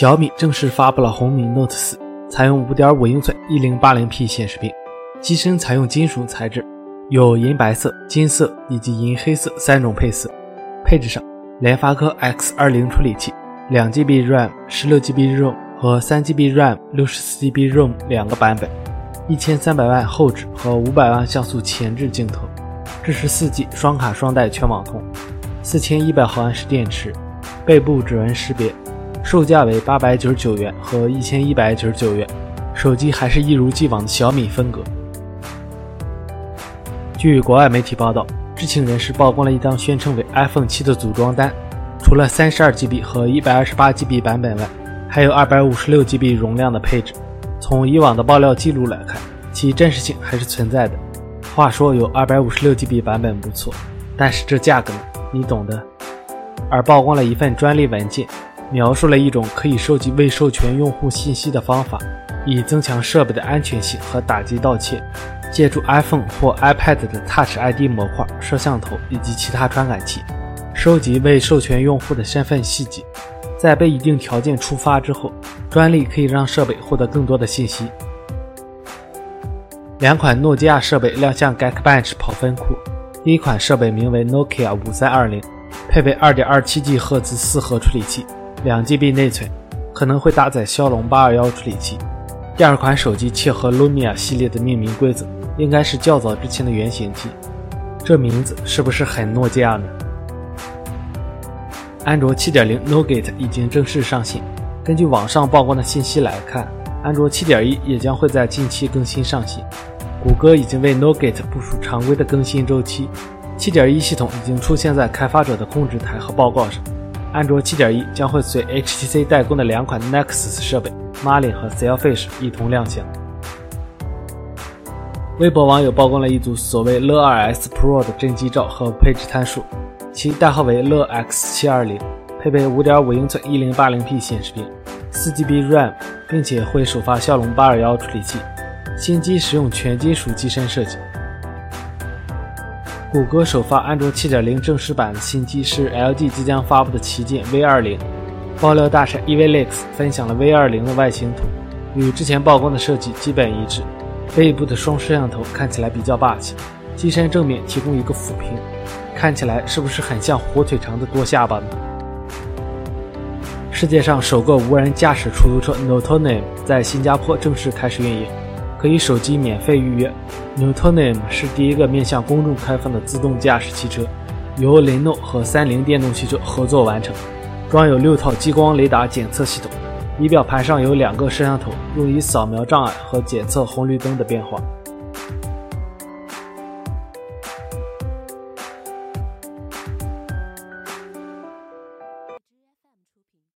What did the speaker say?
小米正式发布了红米 Note 4，采用5.5英寸 1080P 显示屏，机身采用金属材质，有银白色、金色以及银黑色三种配色。配置上，联发科 X20 处理器，2GB RAM，16GB ROM 和 3GB RAM，64GB ROM 两个版本，1300万后置和500万像素前置镜头，支持 4G 双卡双待全网通，4100毫安时电池，背部指纹识别。售价为八百九十九元和一千一百九十九元，手机还是一如既往的小米风格。据国外媒体报道，知情人士曝光了一张宣称为 iPhone 7的组装单，除了三十二 GB 和一百二十八 GB 版本外，还有二百五十六 GB 容量的配置。从以往的爆料记录来看，其真实性还是存在的。话说有二百五十六 GB 版本不错，但是这价格？你懂的。而曝光了一份专利文件。描述了一种可以收集未授权用户信息的方法，以增强设备的安全性和打击盗窃。借助 iPhone 或 iPad 的 Touch ID 模块、摄像头以及其他传感器，收集未授权用户的身份细节。在被一定条件触发之后，专利可以让设备获得更多的信息。两款诺基亚设备亮相 Geekbench 跑分库。第一款设备名为 Nokia 5320，配备 2.27G 赫兹四核处理器。两 GB 内存，可能会搭载骁龙八二幺处理器。第二款手机切合 Lumia 系列的命名规则，应该是较早之前的原型机。这名字是不是很诺基亚呢？安卓7.0 Nougat 已经正式上线。根据网上曝光的信息来看，安卓7.1也将会在近期更新上线。谷歌已经为 Nougat 部署常规的更新周期。7.1系统已经出现在开发者的控制台和报告上。安卓7.1将会随 HTC 代工的两款 Nexus 设备 Marlin 和 Selfish 一同亮相。微博网友曝光了一组所谓乐 2S Pro 的真机照和配置参数，其代号为乐 X720，配备5.5英寸 1080P 显示屏，4GB RAM，并且会首发骁龙821处理器。新机使用全金属机身设计。谷歌首发安卓7.0正式版的新机是 LG 即将发布的旗舰 V20。爆料大神 Evlex 分享了 V20 的外形图，与之前曝光的设计基本一致。背部的双摄像头看起来比较霸气，机身正面提供一个俯屏，看起来是不是很像火腿肠的多下巴呢？世界上首个无人驾驶出租车 Notonym 在新加坡正式开始运营。可以手机免费预约。Newtonium 是第一个面向公众开放的自动驾驶汽车，由雷诺和三菱电动汽车合作完成，装有六套激光雷达检测系统，仪表盘上有两个摄像头，用以扫描障碍和检测红绿灯的变化。